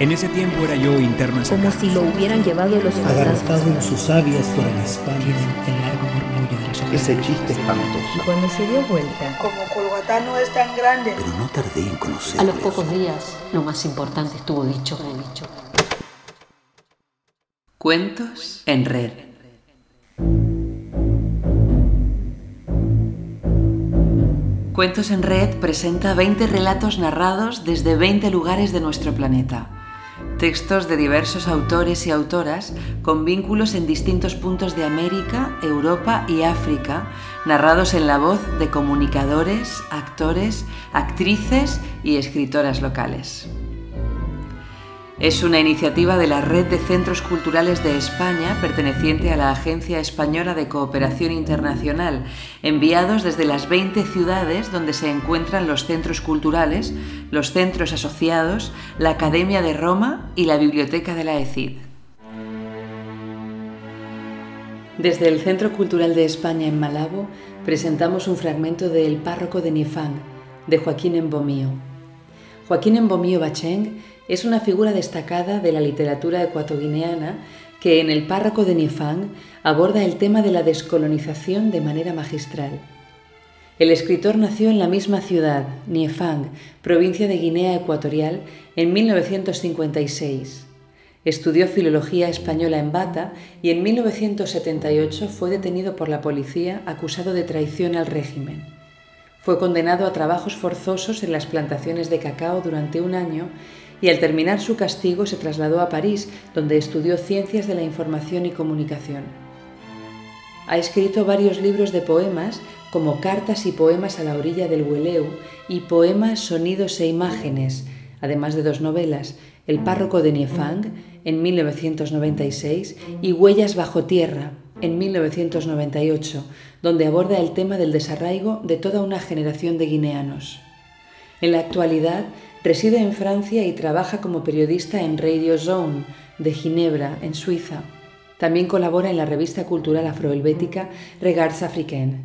En ese tiempo era yo interno en Como si lo hubieran llevado los fantasmas. en sus sabias por el espalda. el largo murmullo de las ese chiste Y espantoso. cuando se dio vuelta, Como Colgatá no es tan grande. Pero no tardé en conocerlo. A los pocos días, lo más importante estuvo dicho, dicho. Cuentos en red. Cuentos en Red presenta 20 relatos narrados desde 20 lugares de nuestro planeta. Textos de diversos autores y autoras con vínculos en distintos puntos de América, Europa y África, narrados en la voz de comunicadores, actores, actrices y escritoras locales. Es una iniciativa de la Red de Centros Culturales de España, perteneciente a la Agencia Española de Cooperación Internacional, enviados desde las 20 ciudades donde se encuentran los centros culturales, los centros asociados, la Academia de Roma y la Biblioteca de la ECID. Desde el Centro Cultural de España en Malabo presentamos un fragmento de El párroco de Nifang, de Joaquín Embomío. Joaquín Embomío Bacheng es una figura destacada de la literatura ecuatoguineana que en El párroco de Nifang aborda el tema de la descolonización de manera magistral. El escritor nació en la misma ciudad, Niefang, provincia de Guinea Ecuatorial, en 1956. Estudió filología española en Bata y en 1978 fue detenido por la policía acusado de traición al régimen. Fue condenado a trabajos forzosos en las plantaciones de cacao durante un año y al terminar su castigo se trasladó a París, donde estudió ciencias de la información y comunicación. Ha escrito varios libros de poemas, como Cartas y poemas a la orilla del Hueleu y Poemas, sonidos e imágenes, además de dos novelas, El párroco de Niefang, en 1996, y Huellas bajo tierra, en 1998, donde aborda el tema del desarraigo de toda una generación de guineanos. En la actualidad, reside en Francia y trabaja como periodista en Radio Zone de Ginebra, en Suiza. También colabora en la revista cultural afrohelvética Regards Africaines.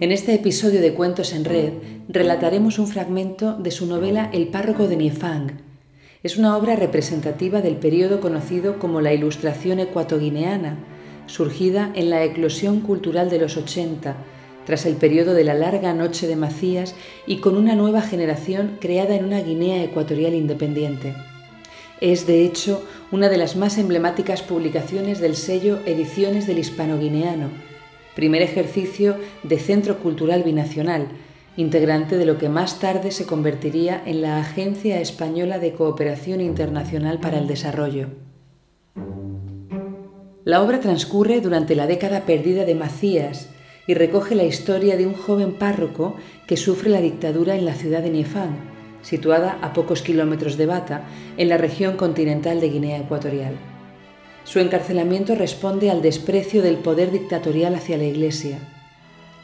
En este episodio de Cuentos en Red relataremos un fragmento de su novela El párroco de Niefang. Es una obra representativa del periodo conocido como la Ilustración ecuatoguineana, surgida en la eclosión cultural de los 80, tras el periodo de la larga noche de Macías y con una nueva generación creada en una Guinea ecuatorial independiente. Es, de hecho, una de las más emblemáticas publicaciones del sello Ediciones del Hispano-Guineano, primer ejercicio de Centro Cultural Binacional, integrante de lo que más tarde se convertiría en la Agencia Española de Cooperación Internacional para el Desarrollo. La obra transcurre durante la década perdida de Macías y recoge la historia de un joven párroco que sufre la dictadura en la ciudad de Niefang, situada a pocos kilómetros de Bata, en la región continental de Guinea Ecuatorial. Su encarcelamiento responde al desprecio del poder dictatorial hacia la Iglesia.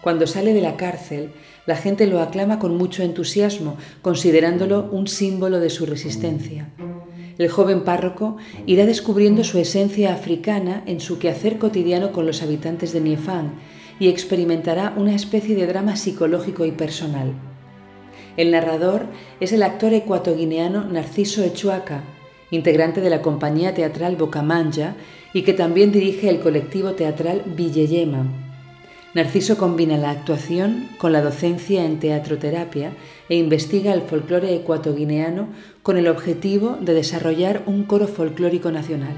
Cuando sale de la cárcel, la gente lo aclama con mucho entusiasmo, considerándolo un símbolo de su resistencia. El joven párroco irá descubriendo su esencia africana en su quehacer cotidiano con los habitantes de Niefang y experimentará una especie de drama psicológico y personal. El narrador es el actor ecuatoguineano Narciso Echuaca, integrante de la compañía teatral Bocamanja y que también dirige el colectivo teatral Villeyema. Narciso combina la actuación con la docencia en teatroterapia e investiga el folclore ecuatoguineano con el objetivo de desarrollar un coro folclórico nacional.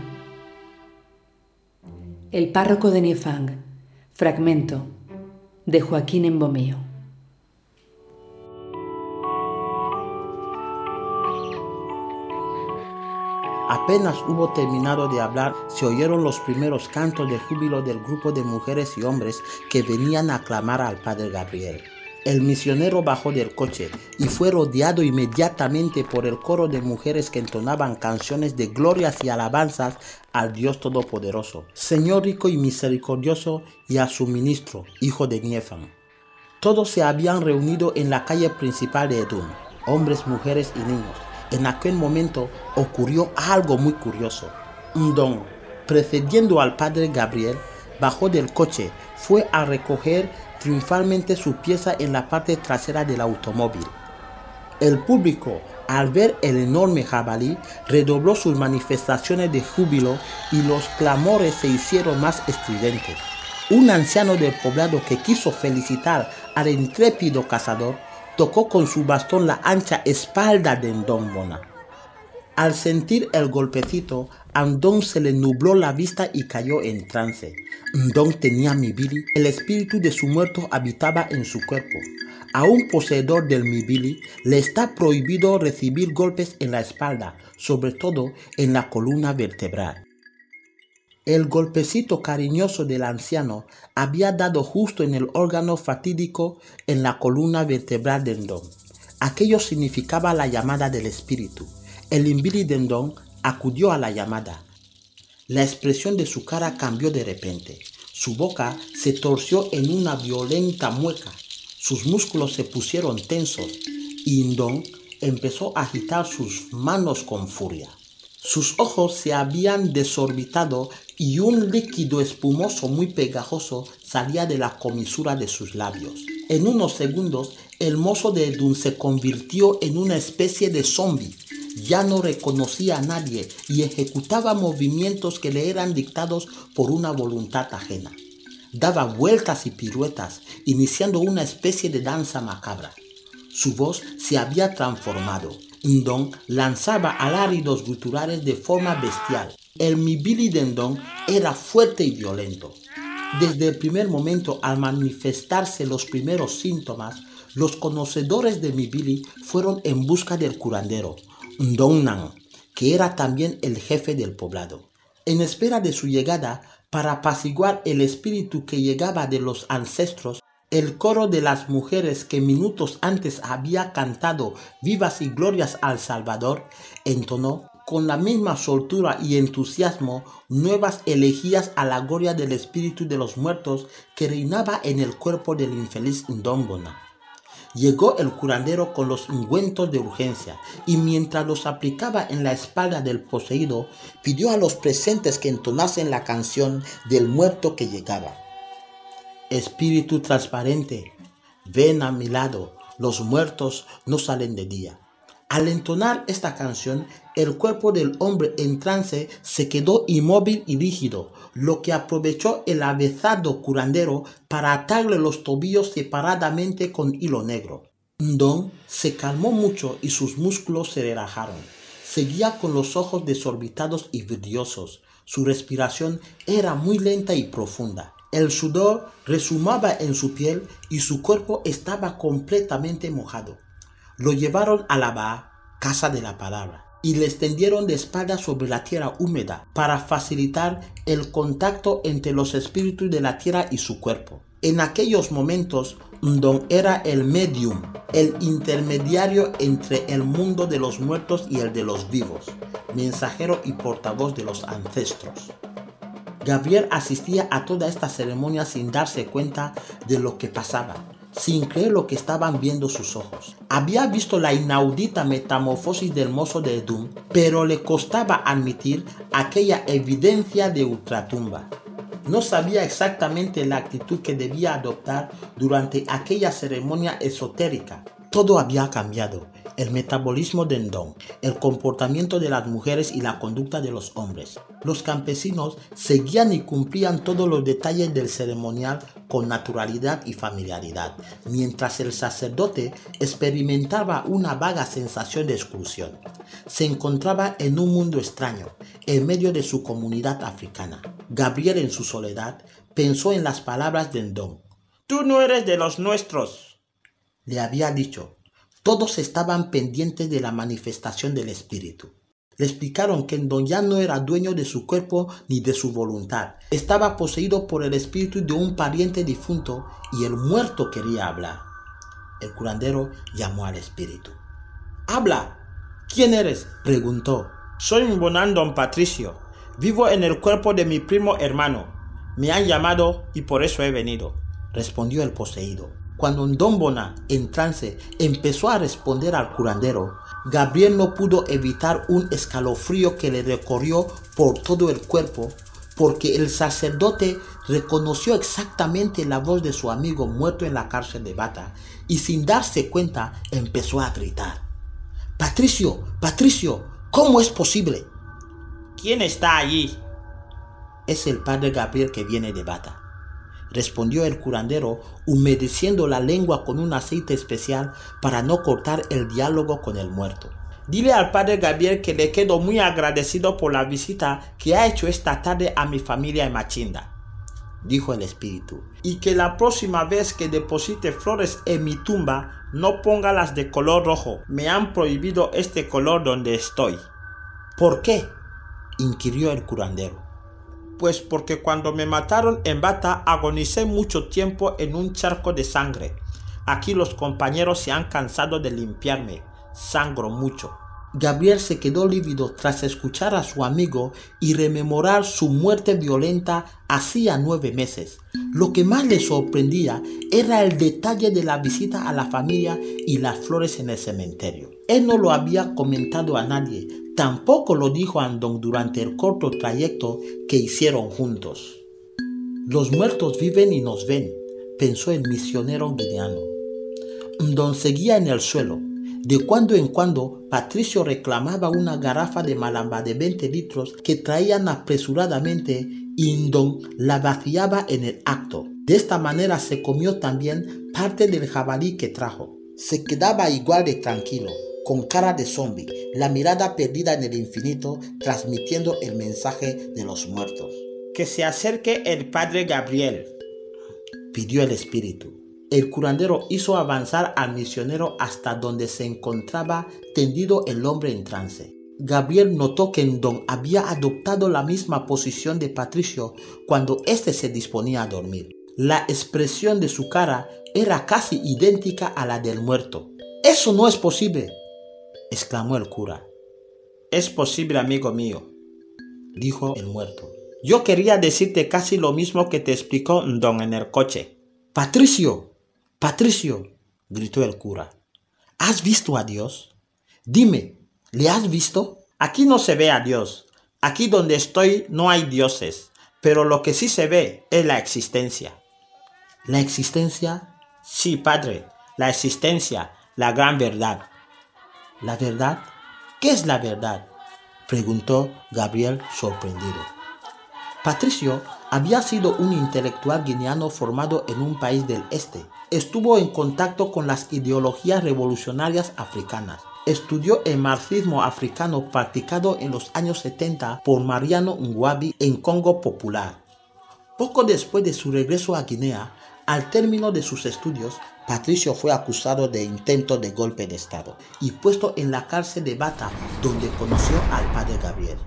El párroco de Niefang, fragmento de Joaquín Embomío. Apenas hubo terminado de hablar, se oyeron los primeros cantos de júbilo del grupo de mujeres y hombres que venían a aclamar al padre Gabriel. El misionero bajó del coche y fue rodeado inmediatamente por el coro de mujeres que entonaban canciones de glorias y alabanzas al Dios Todopoderoso, Señor rico y misericordioso, y a su ministro, hijo de Niefan. Todos se habían reunido en la calle principal de Edom, hombres, mujeres y niños. En aquel momento ocurrió algo muy curioso. Un don, precediendo al padre Gabriel, bajó del coche, fue a recoger triunfalmente su pieza en la parte trasera del automóvil. El público, al ver el enorme jabalí, redobló sus manifestaciones de júbilo y los clamores se hicieron más estridentes. Un anciano del poblado que quiso felicitar al intrépido cazador tocó con su bastón la ancha espalda de Ndongbona. Al sentir el golpecito, a Ndong se le nubló la vista y cayó en trance. Ndong tenía Mibili, el espíritu de su muerto habitaba en su cuerpo. A un poseedor del Mibili le está prohibido recibir golpes en la espalda, sobre todo en la columna vertebral. El golpecito cariñoso del anciano había dado justo en el órgano fatídico en la columna vertebral de Ndong. Aquello significaba la llamada del espíritu. El Imbili Dendong acudió a la llamada. La expresión de su cara cambió de repente. Su boca se torció en una violenta mueca. Sus músculos se pusieron tensos y Ndong empezó a agitar sus manos con furia. Sus ojos se habían desorbitado y un líquido espumoso muy pegajoso salía de la comisura de sus labios. En unos segundos, el mozo de Dun se convirtió en una especie de zombie ya no reconocía a nadie y ejecutaba movimientos que le eran dictados por una voluntad ajena. Daba vueltas y piruetas, iniciando una especie de danza macabra. Su voz se había transformado. Ndong lanzaba aláridos guturales de forma bestial. El Mibili de Ndong era fuerte y violento. Desde el primer momento, al manifestarse los primeros síntomas, los conocedores de Mibili fueron en busca del curandero, Ndongnan, que era también el jefe del poblado. En espera de su llegada, para apaciguar el espíritu que llegaba de los ancestros, el coro de las mujeres que minutos antes había cantado vivas y glorias al Salvador entonó con la misma soltura y entusiasmo nuevas elegías a la gloria del espíritu de los muertos que reinaba en el cuerpo del infeliz Ndombona. Llegó el curandero con los ungüentos de urgencia y mientras los aplicaba en la espalda del poseído, pidió a los presentes que entonasen la canción del muerto que llegaba. Espíritu transparente, ven a mi lado, los muertos no salen de día. Al entonar esta canción, el cuerpo del hombre en trance se quedó inmóvil y rígido, lo que aprovechó el avezado curandero para atarle los tobillos separadamente con hilo negro. Ndong se calmó mucho y sus músculos se relajaron. Seguía con los ojos desorbitados y vidriosos. Su respiración era muy lenta y profunda. El sudor resumaba en su piel y su cuerpo estaba completamente mojado. Lo llevaron a la casa de la palabra, y le extendieron de espalda sobre la tierra húmeda para facilitar el contacto entre los espíritus de la tierra y su cuerpo. En aquellos momentos, Ndong era el medium, el intermediario entre el mundo de los muertos y el de los vivos, mensajero y portavoz de los ancestros. Gabriel asistía a toda esta ceremonia sin darse cuenta de lo que pasaba sin creer lo que estaban viendo sus ojos. Había visto la inaudita metamorfosis del mozo de Edum, pero le costaba admitir aquella evidencia de ultratumba. No sabía exactamente la actitud que debía adoptar durante aquella ceremonia esotérica. Todo había cambiado el metabolismo de Ndong, el comportamiento de las mujeres y la conducta de los hombres. Los campesinos seguían y cumplían todos los detalles del ceremonial con naturalidad y familiaridad, mientras el sacerdote experimentaba una vaga sensación de exclusión. Se encontraba en un mundo extraño, en medio de su comunidad africana. Gabriel en su soledad pensó en las palabras de Ndong. Tú no eres de los nuestros, le había dicho todos estaban pendientes de la manifestación del Espíritu. Le explicaron que Don ya no era dueño de su cuerpo ni de su voluntad. Estaba poseído por el espíritu de un pariente difunto y el muerto quería hablar. El curandero llamó al espíritu. ¡Habla! ¿Quién eres? preguntó. Soy Bonan Don Patricio. Vivo en el cuerpo de mi primo hermano. Me han llamado y por eso he venido, respondió el poseído. Cuando Ndombona, en trance, empezó a responder al curandero, Gabriel no pudo evitar un escalofrío que le recorrió por todo el cuerpo, porque el sacerdote reconoció exactamente la voz de su amigo muerto en la cárcel de Bata y sin darse cuenta empezó a gritar. Patricio, Patricio, ¿cómo es posible? ¿Quién está allí? Es el padre Gabriel que viene de Bata. Respondió el curandero, humedeciendo la lengua con un aceite especial para no cortar el diálogo con el muerto. Dile al padre Gabriel que le quedo muy agradecido por la visita que ha hecho esta tarde a mi familia en Machinda, dijo el espíritu, y que la próxima vez que deposite flores en mi tumba no ponga las de color rojo. Me han prohibido este color donde estoy. ¿Por qué? inquirió el curandero. Pues porque cuando me mataron en bata agonicé mucho tiempo en un charco de sangre. Aquí los compañeros se han cansado de limpiarme. Sangro mucho. Gabriel se quedó lívido tras escuchar a su amigo y rememorar su muerte violenta hacía nueve meses. Lo que más le sorprendía era el detalle de la visita a la familia y las flores en el cementerio. Él no lo había comentado a nadie, tampoco lo dijo a Andong durante el corto trayecto que hicieron juntos. Los muertos viven y nos ven, pensó el misionero guineano. Ndong seguía en el suelo, de cuando en cuando, Patricio reclamaba una garrafa de malamba de 20 litros que traían apresuradamente y Don la vaciaba en el acto. De esta manera se comió también parte del jabalí que trajo. Se quedaba igual de tranquilo, con cara de zombie, la mirada perdida en el infinito, transmitiendo el mensaje de los muertos. Que se acerque el padre Gabriel, pidió el espíritu. El curandero hizo avanzar al misionero hasta donde se encontraba tendido el hombre en trance. Gabriel notó que Don había adoptado la misma posición de Patricio cuando éste se disponía a dormir. La expresión de su cara era casi idéntica a la del muerto. Eso no es posible, exclamó el cura. Es posible, amigo mío, dijo el muerto. Yo quería decirte casi lo mismo que te explicó Don en el coche. Patricio, Patricio, gritó el cura, ¿has visto a Dios? Dime, ¿le has visto? Aquí no se ve a Dios. Aquí donde estoy no hay dioses. Pero lo que sí se ve es la existencia. ¿La existencia? Sí, padre, la existencia, la gran verdad. ¿La verdad? ¿Qué es la verdad? preguntó Gabriel sorprendido. Patricio había sido un intelectual guineano formado en un país del este. Estuvo en contacto con las ideologías revolucionarias africanas. Estudió el marxismo africano practicado en los años 70 por Mariano Ngwabi en Congo Popular. Poco después de su regreso a Guinea, al término de sus estudios, Patricio fue acusado de intento de golpe de Estado y puesto en la cárcel de Bata, donde conoció al padre Gabriel.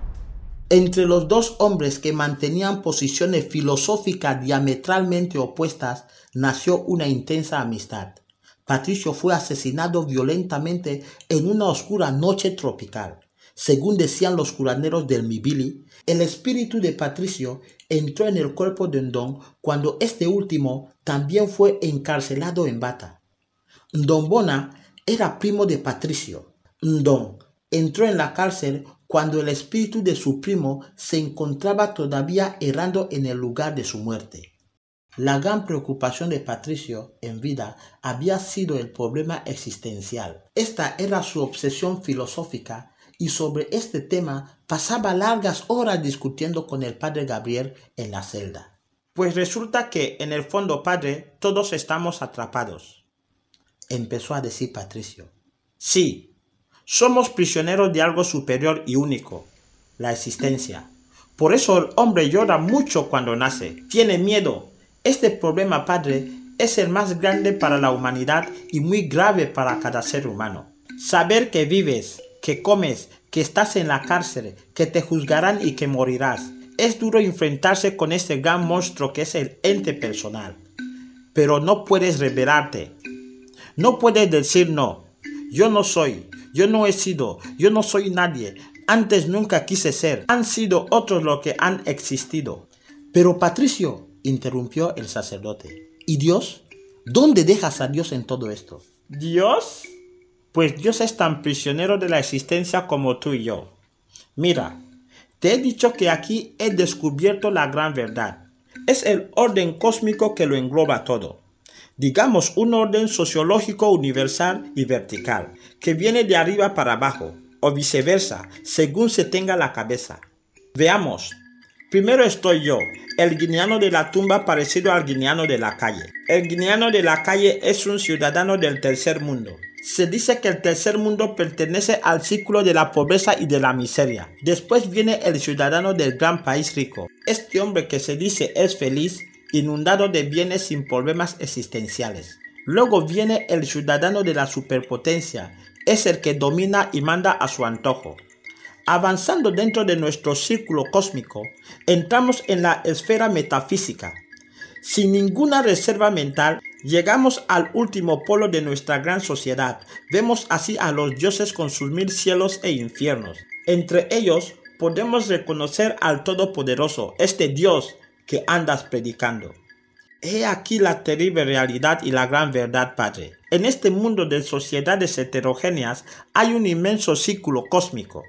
Entre los dos hombres que mantenían posiciones filosóficas diametralmente opuestas nació una intensa amistad. Patricio fue asesinado violentamente en una oscura noche tropical. Según decían los curanderos del Mibili, el espíritu de Patricio entró en el cuerpo de Ndong cuando este último también fue encarcelado en Bata. Bona era primo de Patricio. Ndong entró en la cárcel cuando el espíritu de su primo se encontraba todavía errando en el lugar de su muerte. La gran preocupación de Patricio en vida había sido el problema existencial. Esta era su obsesión filosófica y sobre este tema pasaba largas horas discutiendo con el padre Gabriel en la celda. Pues resulta que en el fondo, padre, todos estamos atrapados. Empezó a decir Patricio. Sí, somos prisioneros de algo superior y único, la existencia. Por eso el hombre llora mucho cuando nace, tiene miedo. Este problema, Padre, es el más grande para la humanidad y muy grave para cada ser humano. Saber que vives, que comes, que estás en la cárcel, que te juzgarán y que morirás. Es duro enfrentarse con este gran monstruo que es el ente personal. Pero no puedes rebelarte. No puedes decir no. Yo no soy, yo no he sido, yo no soy nadie. Antes nunca quise ser. Han sido otros los que han existido. Pero Patricio, interrumpió el sacerdote. ¿Y Dios? ¿Dónde dejas a Dios en todo esto? ¿Dios? Pues Dios es tan prisionero de la existencia como tú y yo. Mira, te he dicho que aquí he descubierto la gran verdad. Es el orden cósmico que lo engloba todo. digamos un orden sociológico universal y vertical, que viene de arriba para abajo, o viceversa, según se tenga la cabeza. Veamos. Primero estoy yo, el guineano de la tumba parecido al guineano de la calle. El guineano de la calle es un ciudadano del tercer mundo. Se dice que el tercer mundo pertenece al círculo de la pobreza y de la miseria. Después viene el ciudadano del gran país rico. Este hombre que se dice es feliz, inundado de bienes sin problemas existenciales. Luego viene el ciudadano de la superpotencia, es el que domina y manda a su antojo. Avanzando dentro de nuestro círculo cósmico, entramos en la esfera metafísica. Sin ninguna reserva mental, Llegamos al último polo de nuestra gran sociedad. Vemos así a los dioses con sus mil cielos e infiernos. Entre ellos podemos reconocer al Todopoderoso, este Dios que andas predicando. He aquí la terrible realidad y la gran verdad, Padre. En este mundo de sociedades heterogéneas hay un inmenso círculo cósmico.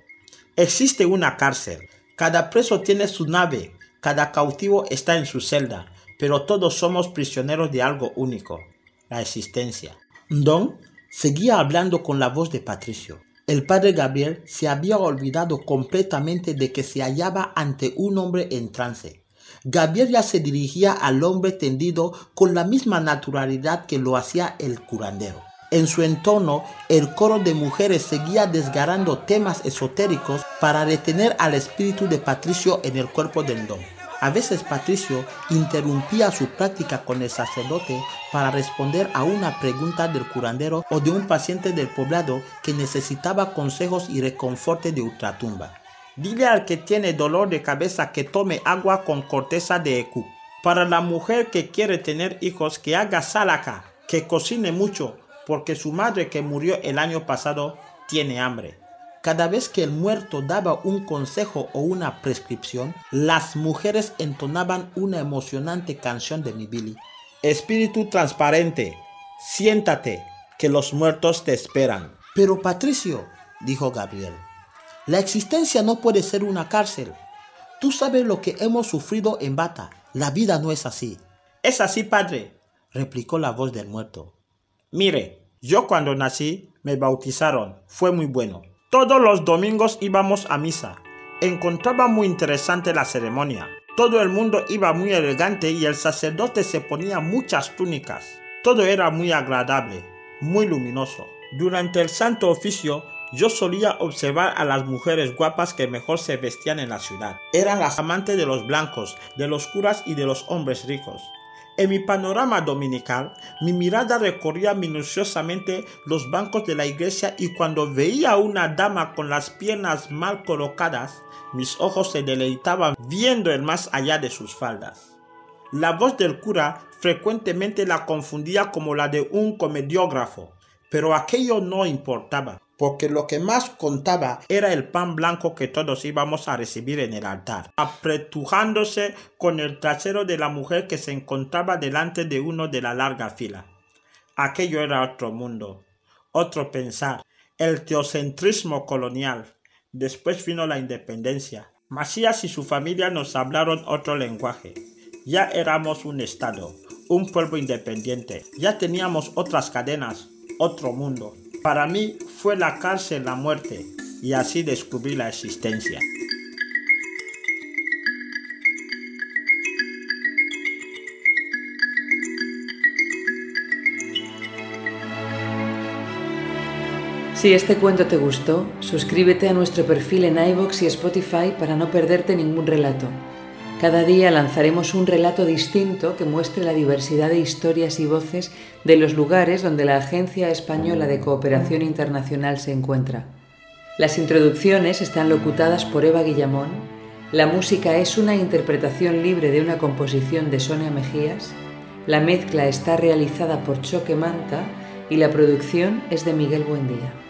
Existe una cárcel. Cada preso tiene su nave, cada cautivo está en su celda pero todos somos prisioneros de algo único, la existencia. Don seguía hablando con la voz de Patricio. El padre Gabriel se había olvidado completamente de que se hallaba ante un hombre en trance. Gabriel ya se dirigía al hombre tendido con la misma naturalidad que lo hacía el curandero. En su entorno, el coro de mujeres seguía desgarrando temas esotéricos para retener al espíritu de Patricio en el cuerpo del don. A veces Patricio interrumpía su práctica con el sacerdote para responder a una pregunta del curandero o de un paciente del poblado que necesitaba consejos y reconforte de ultratumba. Dile al que tiene dolor de cabeza que tome agua con corteza de ecu. Para la mujer que quiere tener hijos, que haga salaca, que cocine mucho, porque su madre que murió el año pasado tiene hambre. Cada vez que el muerto daba un consejo o una prescripción, las mujeres entonaban una emocionante canción de mi Billy. Espíritu transparente, siéntate, que los muertos te esperan. Pero Patricio, dijo Gabriel, la existencia no puede ser una cárcel. Tú sabes lo que hemos sufrido en Bata. La vida no es así. Es así, padre, replicó la voz del muerto. Mire, yo cuando nací me bautizaron. Fue muy bueno. Todos los domingos íbamos a misa. Encontraba muy interesante la ceremonia. Todo el mundo iba muy elegante y el sacerdote se ponía muchas túnicas. Todo era muy agradable, muy luminoso. Durante el santo oficio yo solía observar a las mujeres guapas que mejor se vestían en la ciudad. Eran las amantes de los blancos, de los curas y de los hombres ricos. En mi panorama dominical, mi mirada recorría minuciosamente los bancos de la iglesia y cuando veía a una dama con las piernas mal colocadas, mis ojos se deleitaban viendo el más allá de sus faldas. La voz del cura frecuentemente la confundía como la de un comediógrafo, pero aquello no importaba porque lo que más contaba era el pan blanco que todos íbamos a recibir en el altar, apretujándose con el trasero de la mujer que se encontraba delante de uno de la larga fila. Aquello era otro mundo, otro pensar, el teocentrismo colonial. Después vino la independencia. Macías y su familia nos hablaron otro lenguaje. Ya éramos un estado, un pueblo independiente. Ya teníamos otras cadenas, otro mundo. Para mí fue la cárcel la muerte y así descubrí la existencia. Si este cuento te gustó, suscríbete a nuestro perfil en iVoox y Spotify para no perderte ningún relato. Cada día lanzaremos un relato distinto que muestre la diversidad de historias y voces de los lugares donde la Agencia Española de Cooperación Internacional se encuentra. Las introducciones están locutadas por Eva Guillamón, la música es una interpretación libre de una composición de Sonia Mejías, la mezcla está realizada por Choque Manta y la producción es de Miguel Buendía.